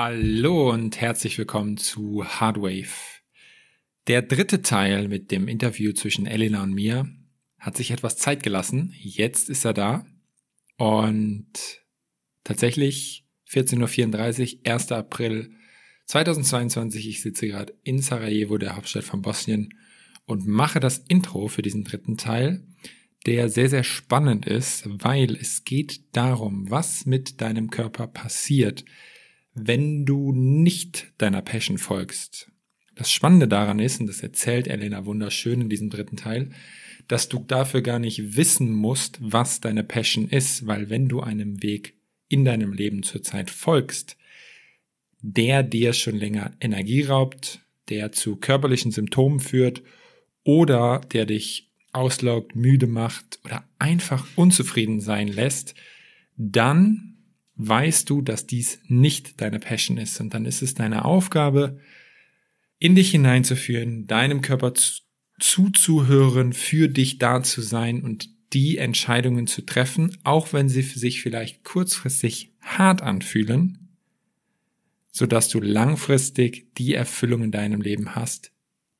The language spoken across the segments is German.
Hallo und herzlich willkommen zu Hardwave. Der dritte Teil mit dem Interview zwischen Elena und mir hat sich etwas Zeit gelassen. Jetzt ist er da. Und tatsächlich 14.34 Uhr, 1. April 2022. Ich sitze gerade in Sarajevo, der Hauptstadt von Bosnien, und mache das Intro für diesen dritten Teil, der sehr, sehr spannend ist, weil es geht darum, was mit deinem Körper passiert, wenn du nicht deiner Passion folgst. Das Spannende daran ist, und das erzählt Elena wunderschön in diesem dritten Teil, dass du dafür gar nicht wissen musst, was deine Passion ist, weil wenn du einem Weg in deinem Leben zurzeit folgst, der dir schon länger Energie raubt, der zu körperlichen Symptomen führt oder der dich auslaugt, müde macht oder einfach unzufrieden sein lässt, dann weißt du, dass dies nicht deine Passion ist. Und dann ist es deine Aufgabe, in dich hineinzuführen, deinem Körper zuzuhören, für dich da zu sein und die Entscheidungen zu treffen, auch wenn sie für sich vielleicht kurzfristig hart anfühlen, so dass du langfristig die Erfüllung in deinem Leben hast,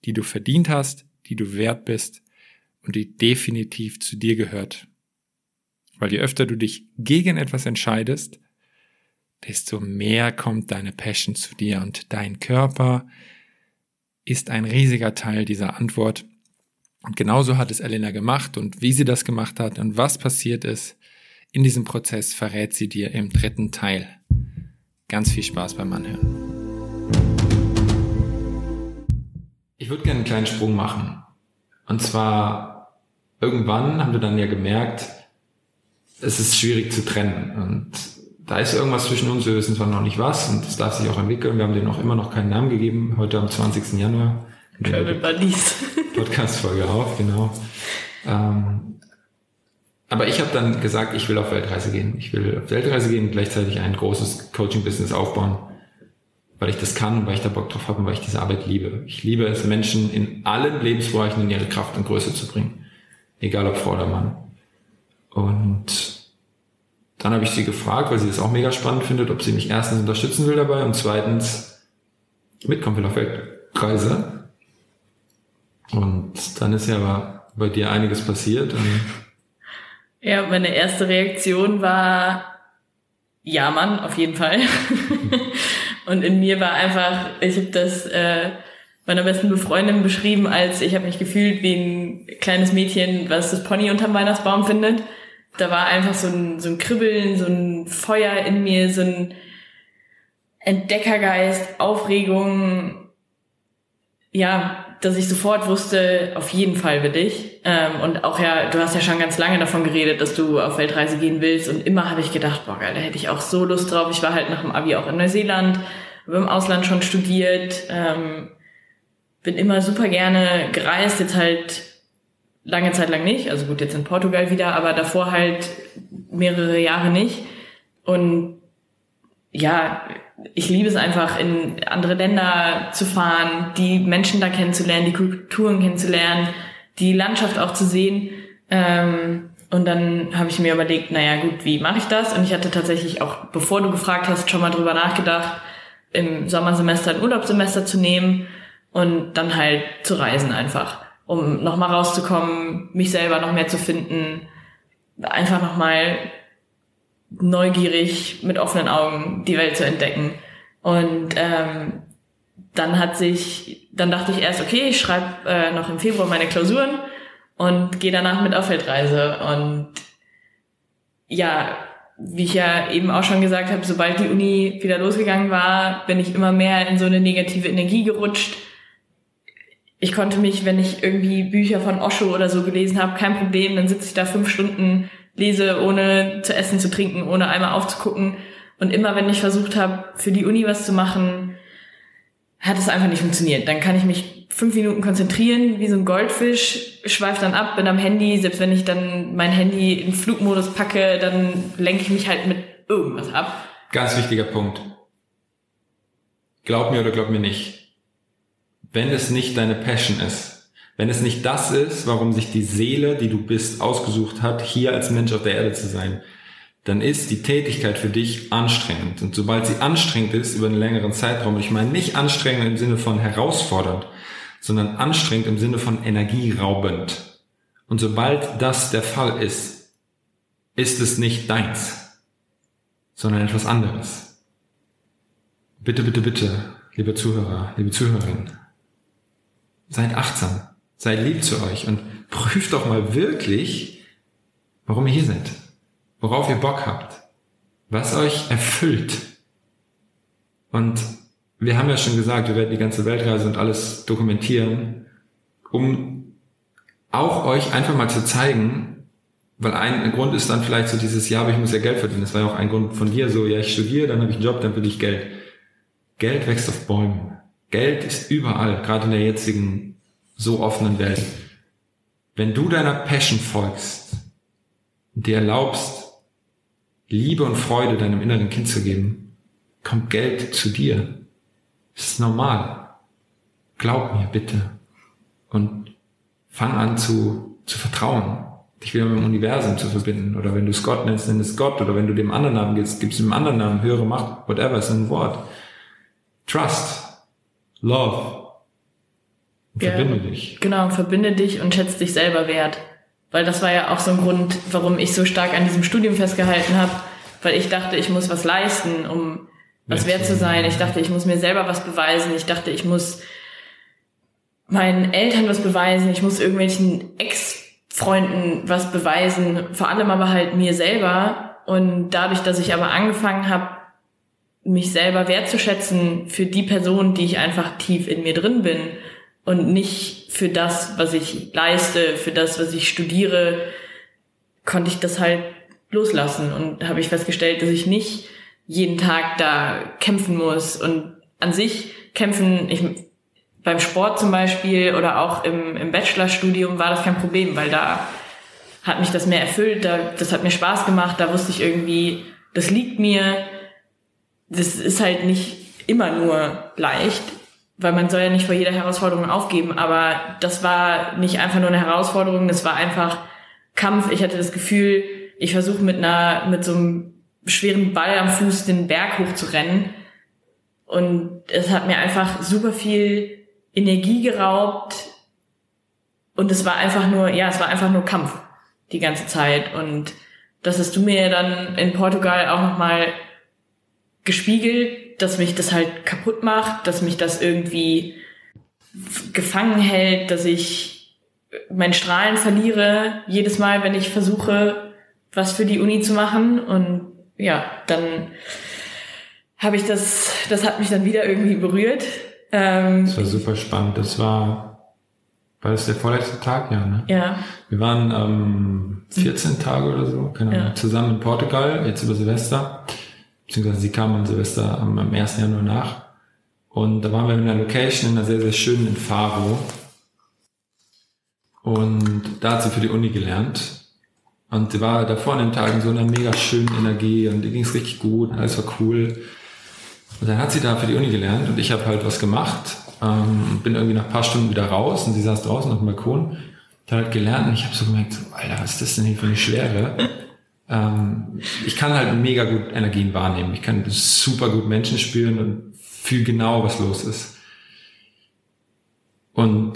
die du verdient hast, die du wert bist und die definitiv zu dir gehört. Weil je öfter du dich gegen etwas entscheidest, desto mehr kommt deine Passion zu dir und dein Körper ist ein riesiger Teil dieser Antwort. Und genauso hat es Elena gemacht und wie sie das gemacht hat und was passiert ist in diesem Prozess verrät sie dir im dritten Teil. Ganz viel Spaß beim Anhören. Ich würde gerne einen kleinen Sprung machen. Und zwar irgendwann haben wir dann ja gemerkt, es ist schwierig zu trennen. Und da ist irgendwas zwischen uns, wir wissen zwar noch nicht was und das darf sich auch entwickeln. Wir haben denen auch immer noch keinen Namen gegeben, heute am 20. Januar. Travel Buddies. Podcast-Folge auf, genau. Ähm, aber ich habe dann gesagt, ich will auf Weltreise gehen. Ich will auf Weltreise gehen und gleichzeitig ein großes Coaching-Business aufbauen, weil ich das kann, weil ich da Bock drauf habe und weil ich diese Arbeit liebe. Ich liebe es, Menschen in allen Lebensbereichen in ihre Kraft und Größe zu bringen. Egal ob Frau oder Mann. Und dann habe ich sie gefragt, weil sie das auch mega spannend findet, ob sie mich erstens unterstützen will dabei und zweitens mitkommen will auf Weltreise. Und dann ist ja aber bei dir einiges passiert. ja, meine erste Reaktion war, ja Mann, auf jeden Fall. und in mir war einfach, ich habe das äh, meiner besten Befreundin beschrieben, als ich habe mich gefühlt wie ein kleines Mädchen, was das Pony unterm Weihnachtsbaum findet da war einfach so ein, so ein Kribbeln, so ein Feuer in mir, so ein Entdeckergeist, Aufregung, ja, dass ich sofort wusste, auf jeden Fall will ich. Ähm, und auch ja, du hast ja schon ganz lange davon geredet, dass du auf Weltreise gehen willst. Und immer habe ich gedacht, boah, geil, da hätte ich auch so Lust drauf. Ich war halt nach dem Abi auch in Neuseeland, habe im Ausland schon studiert, ähm, bin immer super gerne gereist, jetzt halt lange Zeit lang nicht. Also gut, jetzt in Portugal wieder, aber davor halt mehrere Jahre nicht. Und ja, ich liebe es einfach, in andere Länder zu fahren, die Menschen da kennenzulernen, die Kulturen kennenzulernen, die Landschaft auch zu sehen. Ähm, und dann habe ich mir überlegt, naja gut, wie mache ich das? Und ich hatte tatsächlich auch, bevor du gefragt hast, schon mal drüber nachgedacht, im Sommersemester ein Urlaubssemester zu nehmen und dann halt zu reisen einfach um nochmal rauszukommen, mich selber noch mehr zu finden, einfach nochmal neugierig mit offenen Augen die Welt zu entdecken. Und ähm, dann hat sich, dann dachte ich erst, okay, ich schreibe äh, noch im Februar meine Klausuren und gehe danach mit auf Weltreise. Und ja, wie ich ja eben auch schon gesagt habe, sobald die Uni wieder losgegangen war, bin ich immer mehr in so eine negative Energie gerutscht ich konnte mich, wenn ich irgendwie Bücher von Osho oder so gelesen habe, kein Problem, dann sitze ich da fünf Stunden, lese, ohne zu essen, zu trinken, ohne einmal aufzugucken. Und immer wenn ich versucht habe, für die Uni was zu machen, hat es einfach nicht funktioniert. Dann kann ich mich fünf Minuten konzentrieren, wie so ein Goldfisch, schweife dann ab, bin am Handy, selbst wenn ich dann mein Handy in Flugmodus packe, dann lenke ich mich halt mit irgendwas ab. Ganz wichtiger Punkt. Glaub mir oder glaub mir nicht wenn es nicht deine Passion ist, wenn es nicht das ist, warum sich die Seele, die du bist, ausgesucht hat, hier als Mensch auf der Erde zu sein, dann ist die Tätigkeit für dich anstrengend. Und sobald sie anstrengend ist über einen längeren Zeitraum, ich meine nicht anstrengend im Sinne von herausfordernd, sondern anstrengend im Sinne von energieraubend. Und sobald das der Fall ist, ist es nicht deins, sondern etwas anderes. Bitte, bitte, bitte, liebe Zuhörer, liebe Zuhörerinnen, seid achtsam, seid lieb zu euch und prüft doch mal wirklich, warum ihr hier seid worauf ihr Bock habt, was euch erfüllt. Und wir haben ja schon gesagt, wir werden die ganze Weltreise und alles dokumentieren, um auch euch einfach mal zu zeigen, weil ein Grund ist dann vielleicht so dieses, ja, aber ich muss ja Geld verdienen. Das war ja auch ein Grund von dir, so, ja, ich studiere, dann habe ich einen Job, dann will ich Geld. Geld wächst auf Bäumen. Geld ist überall, gerade in der jetzigen so offenen Welt. Wenn du deiner Passion folgst, dir erlaubst, Liebe und Freude deinem inneren Kind zu geben, kommt Geld zu dir. Das ist normal. Glaub mir bitte. Und fang an zu, zu vertrauen, dich wieder mit dem Universum zu verbinden. Oder wenn du es Gott nennst, nenn es Gott. Oder wenn du dem anderen Namen gibst, gibst du dem anderen Namen, höhere Macht, whatever, ist ein Wort. Trust. Love. Ja, verbinde dich. Genau, verbinde dich und schätze dich selber wert. Weil das war ja auch so ein Grund, warum ich so stark an diesem Studium festgehalten habe, weil ich dachte, ich muss was leisten, um was wert zu sein. Ich dachte, ich muss mir selber was beweisen. Ich dachte, ich muss meinen Eltern was beweisen. Ich muss irgendwelchen Ex-Freunden was beweisen. Vor allem aber halt mir selber. Und dadurch, dass ich aber angefangen habe, mich selber wertzuschätzen für die Person, die ich einfach tief in mir drin bin und nicht für das, was ich leiste, für das, was ich studiere, konnte ich das halt loslassen und habe ich festgestellt, dass ich nicht jeden Tag da kämpfen muss und an sich kämpfen, ich, beim Sport zum Beispiel oder auch im, im Bachelorstudium war das kein Problem, weil da hat mich das mehr erfüllt, da, das hat mir Spaß gemacht, da wusste ich irgendwie, das liegt mir, das ist halt nicht immer nur leicht, weil man soll ja nicht vor jeder Herausforderung aufgeben, aber das war nicht einfach nur eine Herausforderung, das war einfach Kampf. Ich hatte das Gefühl, ich versuche mit einer, mit so einem schweren Ball am Fuß den Berg hoch zu rennen. Und es hat mir einfach super viel Energie geraubt. Und es war einfach nur, ja, es war einfach nur Kampf die ganze Zeit. Und das hast du mir dann in Portugal auch nochmal gespiegelt, dass mich das halt kaputt macht, dass mich das irgendwie gefangen hält, dass ich mein Strahlen verliere jedes Mal, wenn ich versuche, was für die Uni zu machen. Und ja, dann habe ich das, das hat mich dann wieder irgendwie berührt. Ähm, das war super spannend. Das war, war das der vorletzte Tag, ja, ne? Ja. Wir waren ähm, 14 Tage oder so, genau, ja. zusammen in Portugal, jetzt über Silvester beziehungsweise sie kam am Silvester am, am 1. Januar nach. Und da waren wir in einer Location, in einer sehr, sehr schönen in Faro. Und da hat sie für die Uni gelernt. Und sie war davor in den Tagen so einer mega schönen Energie und ihr ging es richtig gut, alles war cool. Und dann hat sie da für die Uni gelernt und ich habe halt was gemacht, ähm, bin irgendwie nach ein paar Stunden wieder raus und sie saß draußen auf dem Balkon, hat halt gelernt und ich habe so gemerkt, Alter, was ist das denn hier für eine Schwere? Ähm, ich kann halt mega gut Energien wahrnehmen. Ich kann super gut Menschen spüren und fühle genau, was los ist. Und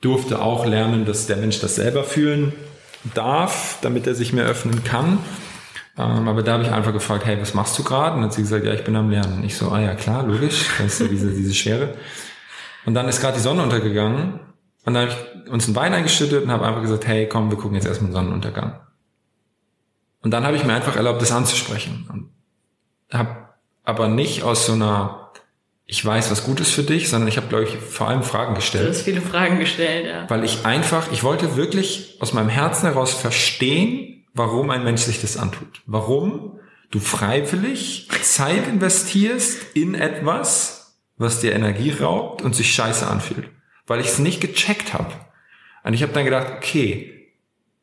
durfte auch lernen, dass der Mensch das selber fühlen darf, damit er sich mehr öffnen kann. Ähm, aber da habe ich einfach gefragt, hey, was machst du gerade? Und dann hat sie gesagt, ja, ich bin am Lernen. Und ich so, ah ja, klar, logisch, ist ja diese, diese Schwere. Und dann ist gerade die Sonne untergegangen und dann habe ich uns einen Wein eingeschüttet und habe einfach gesagt, hey, komm, wir gucken jetzt erstmal den Sonnenuntergang. Und dann habe ich mir einfach erlaubt, das anzusprechen. Und habe aber nicht aus so einer, ich weiß, was gut ist für dich, sondern ich habe, glaube ich, vor allem Fragen gestellt. Du hast viele Fragen gestellt, ja. Weil ich einfach, ich wollte wirklich aus meinem Herzen heraus verstehen, warum ein Mensch sich das antut. Warum du freiwillig Zeit investierst in etwas, was dir Energie raubt und sich scheiße anfühlt. Weil ich es nicht gecheckt habe. Und ich habe dann gedacht, okay,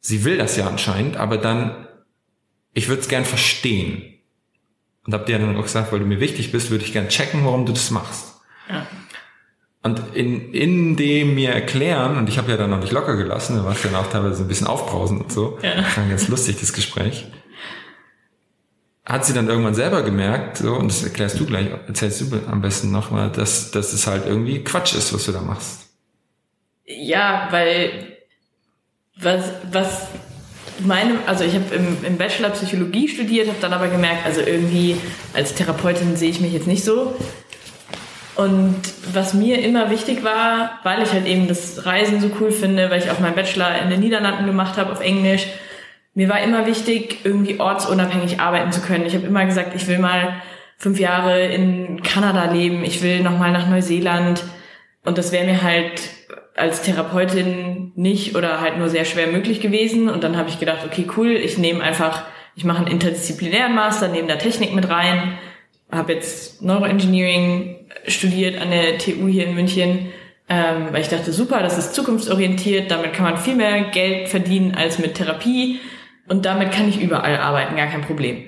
sie will das ja anscheinend, aber dann ich würde es gern verstehen. Und hab dir dann auch gesagt, weil du mir wichtig bist, würde ich gern checken, warum du das machst. Ja. Und in, in dem mir erklären, und ich habe ja dann noch nicht locker gelassen, da war es dann auch teilweise ein bisschen aufbrausend und so, ja. war ganz lustig, das Gespräch. hat sie dann irgendwann selber gemerkt, so, und das erklärst du gleich, erzählst du am besten nochmal, dass, dass es halt irgendwie Quatsch ist, was du da machst. Ja, weil was, was meine, also ich habe im, im Bachelor Psychologie studiert, habe dann aber gemerkt, also irgendwie als Therapeutin sehe ich mich jetzt nicht so. Und was mir immer wichtig war, weil ich halt eben das Reisen so cool finde, weil ich auch meinen Bachelor in den Niederlanden gemacht habe auf Englisch, mir war immer wichtig, irgendwie ortsunabhängig arbeiten zu können. Ich habe immer gesagt, ich will mal fünf Jahre in Kanada leben, ich will nochmal nach Neuseeland. Und das wäre mir halt als Therapeutin nicht oder halt nur sehr schwer möglich gewesen. Und dann habe ich gedacht, okay, cool, ich nehme einfach, ich mache einen interdisziplinären Master, nehme da Technik mit rein, habe jetzt Neuroengineering studiert an der TU hier in München, ähm, weil ich dachte, super, das ist zukunftsorientiert, damit kann man viel mehr Geld verdienen als mit Therapie und damit kann ich überall arbeiten, gar kein Problem.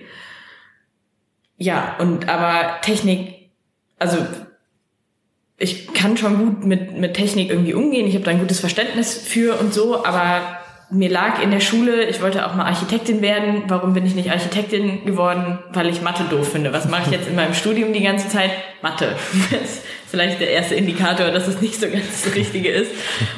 Ja, und aber Technik, also ich kann schon gut mit, mit Technik irgendwie umgehen. Ich habe da ein gutes Verständnis für und so, aber mir lag in der Schule, ich wollte auch mal Architektin werden. Warum bin ich nicht Architektin geworden? Weil ich Mathe doof finde. Was mache ich jetzt in meinem Studium die ganze Zeit? Mathe. Das ist vielleicht der erste Indikator, dass es nicht so ganz das Richtige ist.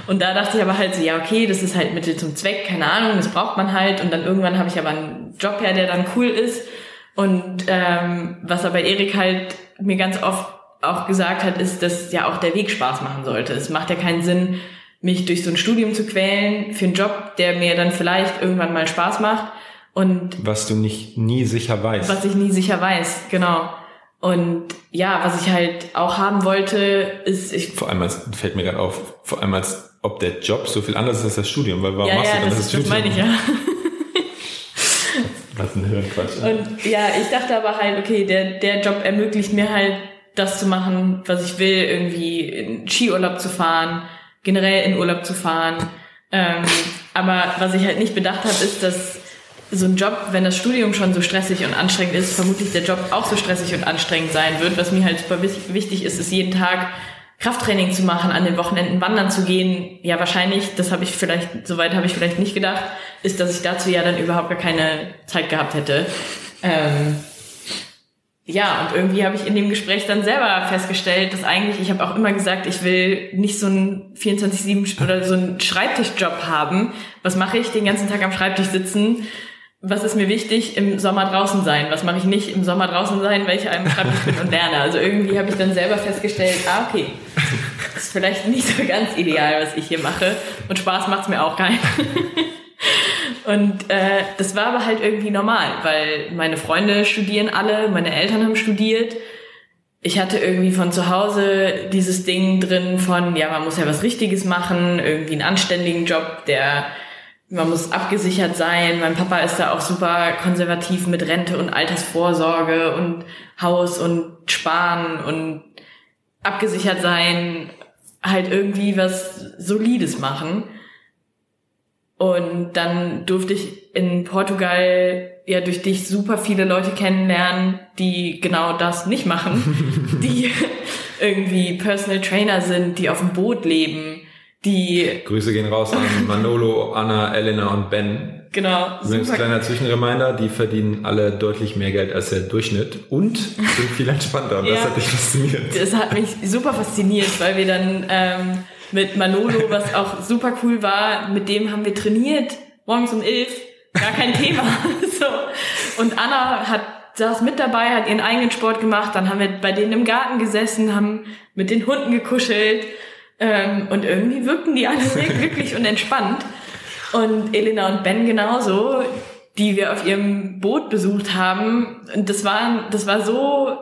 Und da dachte ich aber halt so, ja, okay, das ist halt Mittel zum Zweck, keine Ahnung, das braucht man halt. Und dann irgendwann habe ich aber einen Job her, der dann cool ist. Und ähm, was aber Erik halt mir ganz oft auch gesagt hat, ist, dass ja auch der Weg Spaß machen sollte. Es macht ja keinen Sinn, mich durch so ein Studium zu quälen für einen Job, der mir dann vielleicht irgendwann mal Spaß macht. Und was du nicht nie sicher weißt. Was ich nie sicher weiß, genau. Und ja, was ich halt auch haben wollte, ist ich vor allem als fällt mir gerade auf, vor allem als ob der Job so viel anders ist als das Studium, weil warum ja, machst ja, du dann das, das, das Studium? meine ich ja. Was ein Hirnquatsch. Und ja, ich dachte aber halt, okay, der der Job ermöglicht mir halt das zu machen, was ich will, irgendwie in Skiurlaub zu fahren, generell in Urlaub zu fahren. Ähm, aber was ich halt nicht bedacht habe, ist, dass so ein Job, wenn das Studium schon so stressig und anstrengend ist, vermutlich der Job auch so stressig und anstrengend sein wird. Was mir halt super wichtig ist, ist jeden Tag Krafttraining zu machen, an den Wochenenden wandern zu gehen. Ja, wahrscheinlich, das habe ich vielleicht, soweit habe ich vielleicht nicht gedacht, ist, dass ich dazu ja dann überhaupt gar keine Zeit gehabt hätte. Ähm, ja, und irgendwie habe ich in dem Gespräch dann selber festgestellt, dass eigentlich, ich habe auch immer gesagt, ich will nicht so einen 24-7 oder so einen Schreibtischjob haben. Was mache ich? Den ganzen Tag am Schreibtisch sitzen. Was ist mir wichtig? Im Sommer draußen sein. Was mache ich nicht? Im Sommer draußen sein, weil ich am Schreibtisch bin und lerne. Also irgendwie habe ich dann selber festgestellt, ah, okay, ist vielleicht nicht so ganz ideal, was ich hier mache. Und Spaß macht's mir auch keinen. Und äh, das war aber halt irgendwie normal, weil meine Freunde studieren alle, meine Eltern haben studiert. Ich hatte irgendwie von zu Hause dieses Ding drin von, ja, man muss ja was Richtiges machen, irgendwie einen anständigen Job, der man muss abgesichert sein. Mein Papa ist da auch super konservativ mit Rente und Altersvorsorge und Haus und Sparen und abgesichert sein, halt irgendwie was Solides machen. Und dann durfte ich in Portugal ja durch dich super viele Leute kennenlernen, die genau das nicht machen, die irgendwie Personal Trainer sind, die auf dem Boot leben, die Grüße gehen raus an Manolo, Anna, Elena und Ben. Genau. Übrigens kleiner Zwischenreminder, die verdienen alle deutlich mehr Geld als der Durchschnitt und sind viel entspannter. Und ja, das hat dich fasziniert. Das hat mich super fasziniert, weil wir dann ähm, mit Manolo, was auch super cool war. Mit dem haben wir trainiert, morgens um elf, gar kein Thema. so. Und Anna hat saß mit dabei, hat ihren eigenen Sport gemacht. Dann haben wir bei denen im Garten gesessen, haben mit den Hunden gekuschelt. Ähm, und irgendwie wirkten die alle sehr glücklich und entspannt. Und Elena und Ben genauso, die wir auf ihrem Boot besucht haben. Und das war, das war so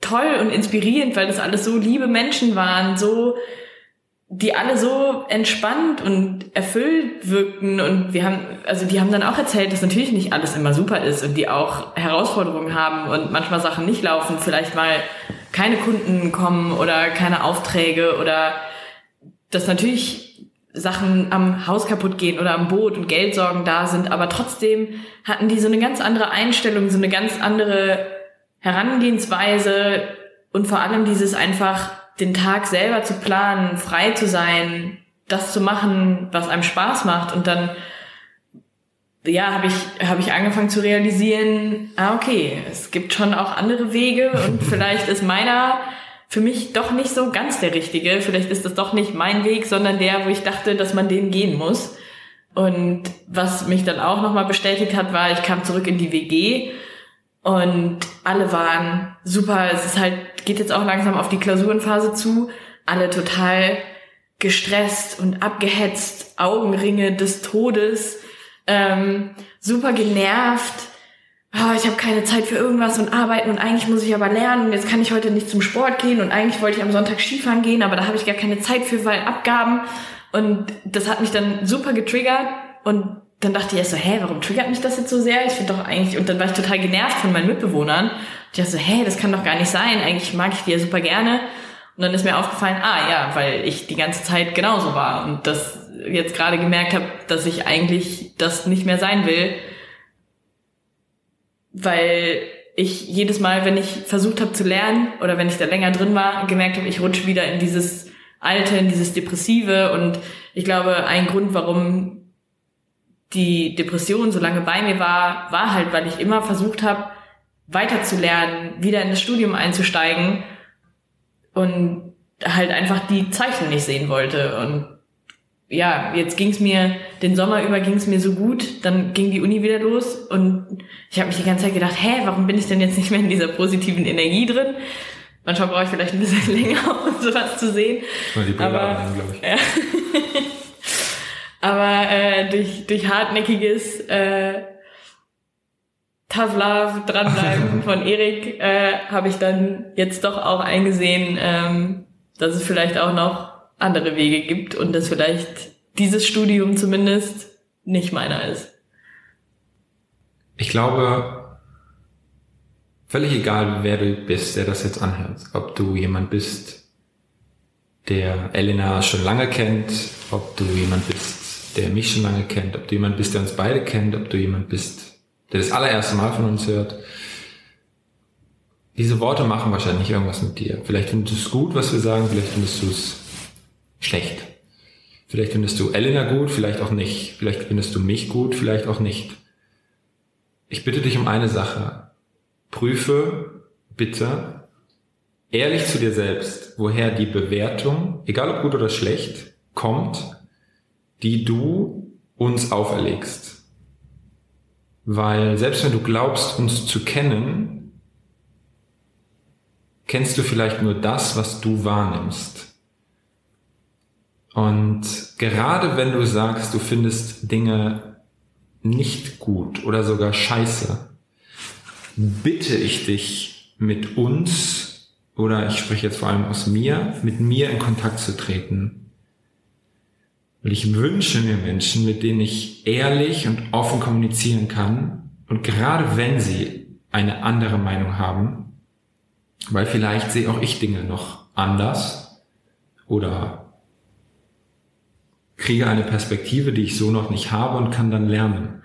toll und inspirierend, weil das alles so liebe Menschen waren, so die alle so entspannt und erfüllt wirkten und wir haben, also die haben dann auch erzählt, dass natürlich nicht alles immer super ist und die auch Herausforderungen haben und manchmal Sachen nicht laufen, vielleicht mal keine Kunden kommen oder keine Aufträge oder dass natürlich Sachen am Haus kaputt gehen oder am Boot und Geldsorgen da sind, aber trotzdem hatten die so eine ganz andere Einstellung, so eine ganz andere Herangehensweise und vor allem dieses einfach den Tag selber zu planen, frei zu sein, das zu machen, was einem Spaß macht und dann ja, habe ich, hab ich angefangen zu realisieren, ah, okay, es gibt schon auch andere Wege und vielleicht ist meiner für mich doch nicht so ganz der richtige. Vielleicht ist das doch nicht mein Weg, sondern der, wo ich dachte, dass man den gehen muss. Und was mich dann auch nochmal bestätigt hat, war, ich kam zurück in die WG und alle waren super. Es ist halt, geht jetzt auch langsam auf die Klausurenphase zu. Alle total gestresst und abgehetzt, Augenringe des Todes ähm, super genervt. Oh, ich habe keine Zeit für irgendwas und arbeiten und eigentlich muss ich aber lernen und jetzt kann ich heute nicht zum Sport gehen und eigentlich wollte ich am Sonntag Skifahren gehen, aber da habe ich gar keine Zeit für, weil Abgaben und das hat mich dann super getriggert und dann dachte ich erst so, hä, warum triggert mich das jetzt so sehr? Ich finde doch eigentlich, und dann war ich total genervt von meinen Mitbewohnern. Und ich dachte so, hä, das kann doch gar nicht sein. Eigentlich mag ich die ja super gerne. Und dann ist mir aufgefallen, ah ja, weil ich die ganze Zeit genauso war und das jetzt gerade gemerkt habe, dass ich eigentlich das nicht mehr sein will, weil ich jedes Mal, wenn ich versucht habe zu lernen oder wenn ich da länger drin war, gemerkt habe, ich rutsche wieder in dieses Alte, in dieses Depressive und ich glaube, ein Grund, warum die Depression so lange bei mir war, war halt, weil ich immer versucht habe, weiterzulernen, wieder in das Studium einzusteigen und halt einfach die Zeichen nicht sehen wollte und ja, jetzt ging's mir, den Sommer über ging's mir so gut, dann ging die Uni wieder los und ich habe mich die ganze Zeit gedacht, hä, warum bin ich denn jetzt nicht mehr in dieser positiven Energie drin? Manchmal brauche ich vielleicht ein bisschen länger, um sowas zu sehen. Mal die Aber, glaube ich. Ja. Aber äh, durch, durch hartnäckiges äh, Tough Love, dranbleiben von Erik, äh, habe ich dann jetzt doch auch eingesehen, ähm, dass es vielleicht auch noch andere Wege gibt und dass vielleicht dieses Studium zumindest nicht meiner ist. Ich glaube, völlig egal, wer du bist, der das jetzt anhört, ob du jemand bist, der Elena schon lange kennt, ob du jemand bist, der mich schon lange kennt, ob du jemand bist, der uns beide kennt, ob du jemand bist, der das allererste Mal von uns hört. Diese Worte machen wahrscheinlich irgendwas mit dir. Vielleicht findest du es gut, was wir sagen, vielleicht findest du es schlecht. Vielleicht findest du Elena gut, vielleicht auch nicht. Vielleicht findest du mich gut, vielleicht auch nicht. Ich bitte dich um eine Sache. Prüfe bitte ehrlich zu dir selbst, woher die Bewertung, egal ob gut oder schlecht, kommt, die du uns auferlegst. Weil selbst wenn du glaubst, uns zu kennen, kennst du vielleicht nur das, was du wahrnimmst. Und gerade wenn du sagst, du findest Dinge nicht gut oder sogar scheiße, bitte ich dich mit uns oder ich spreche jetzt vor allem aus mir, mit mir in Kontakt zu treten. Weil ich wünsche mir Menschen, mit denen ich ehrlich und offen kommunizieren kann und gerade wenn sie eine andere Meinung haben, weil vielleicht sehe auch ich Dinge noch anders oder kriege eine Perspektive, die ich so noch nicht habe und kann dann lernen.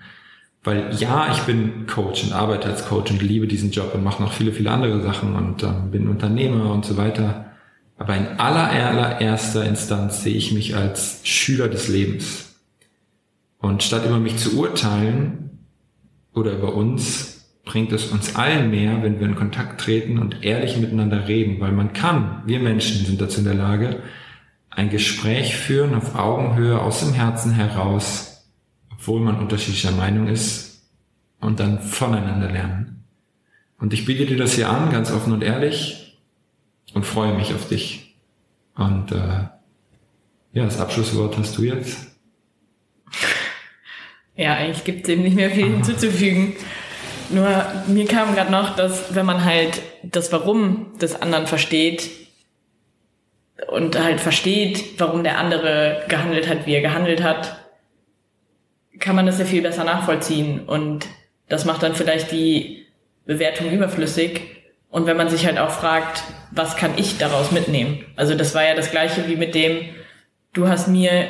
Weil ja, ich bin Coach und arbeite als Coach und liebe diesen Job und mache noch viele, viele andere Sachen und äh, bin Unternehmer und so weiter. Aber in aller, allererster Instanz sehe ich mich als Schüler des Lebens. Und statt über mich zu urteilen oder über uns, bringt es uns allen mehr, wenn wir in Kontakt treten und ehrlich miteinander reden, weil man kann, wir Menschen sind dazu in der Lage, ein Gespräch führen auf Augenhöhe aus dem Herzen heraus, obwohl man unterschiedlicher Meinung ist und dann voneinander lernen. Und ich biete dir das hier an, ganz offen und ehrlich und freue mich auf dich. Und äh, ja, das Abschlusswort hast du jetzt. Ja, eigentlich gibt es dem nicht mehr viel hinzuzufügen. Nur mir kam gerade noch, dass wenn man halt das Warum des anderen versteht, und halt versteht, warum der andere gehandelt hat, wie er gehandelt hat, kann man das ja viel besser nachvollziehen. Und das macht dann vielleicht die Bewertung überflüssig. Und wenn man sich halt auch fragt, was kann ich daraus mitnehmen? Also das war ja das gleiche wie mit dem, du hast mir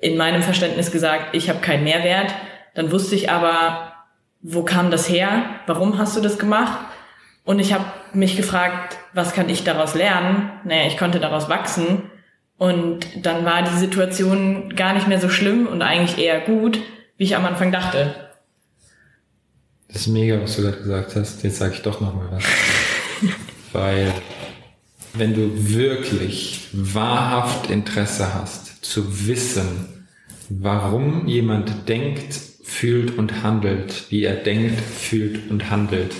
in meinem Verständnis gesagt, ich habe keinen Mehrwert. Dann wusste ich aber, wo kam das her? Warum hast du das gemacht? Und ich habe mich gefragt, was kann ich daraus lernen? Naja, ich konnte daraus wachsen. Und dann war die Situation gar nicht mehr so schlimm und eigentlich eher gut, wie ich am Anfang dachte. Das ist mega, was du gerade gesagt hast. Jetzt sage ich doch nochmal was. Weil wenn du wirklich wahrhaft Interesse hast, zu wissen, warum jemand denkt, fühlt und handelt, wie er denkt, fühlt und handelt,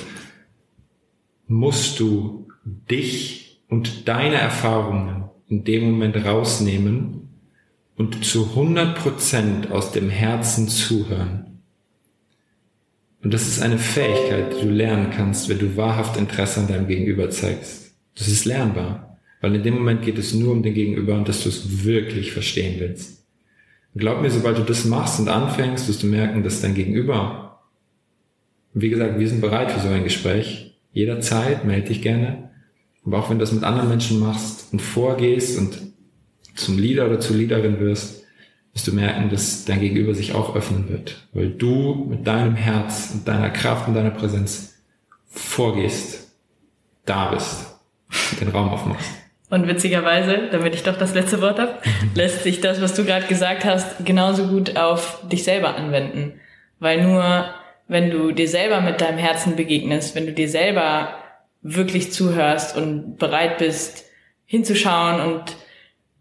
musst du dich und deine Erfahrungen in dem Moment rausnehmen und zu 100% aus dem Herzen zuhören. Und das ist eine Fähigkeit, die du lernen kannst, wenn du wahrhaft Interesse an deinem Gegenüber zeigst. Das ist lernbar, weil in dem Moment geht es nur um den Gegenüber und dass du es wirklich verstehen willst. Und glaub mir, sobald du das machst und anfängst, wirst du merken, dass dein Gegenüber, wie gesagt, wir sind bereit für so ein Gespräch, jederzeit, melde dich gerne, aber auch wenn du das mit anderen Menschen machst und vorgehst und zum Leader oder zur Leaderin wirst, wirst du merken, dass dein Gegenüber sich auch öffnen wird, weil du mit deinem Herz und deiner Kraft und deiner Präsenz vorgehst, da bist, den Raum aufmachst. Und witzigerweise, damit ich doch das letzte Wort habe, lässt sich das, was du gerade gesagt hast, genauso gut auf dich selber anwenden. Weil nur wenn du dir selber mit deinem Herzen begegnest, wenn du dir selber wirklich zuhörst und bereit bist, hinzuschauen und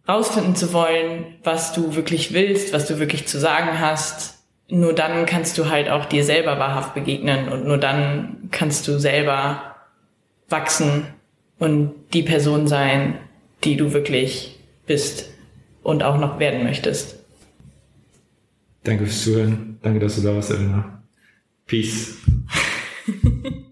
rausfinden zu wollen, was du wirklich willst, was du wirklich zu sagen hast, nur dann kannst du halt auch dir selber wahrhaft begegnen und nur dann kannst du selber wachsen und die Person sein, die du wirklich bist und auch noch werden möchtest. Danke fürs Zuhören. Danke, dass du da warst, Elena. Peace.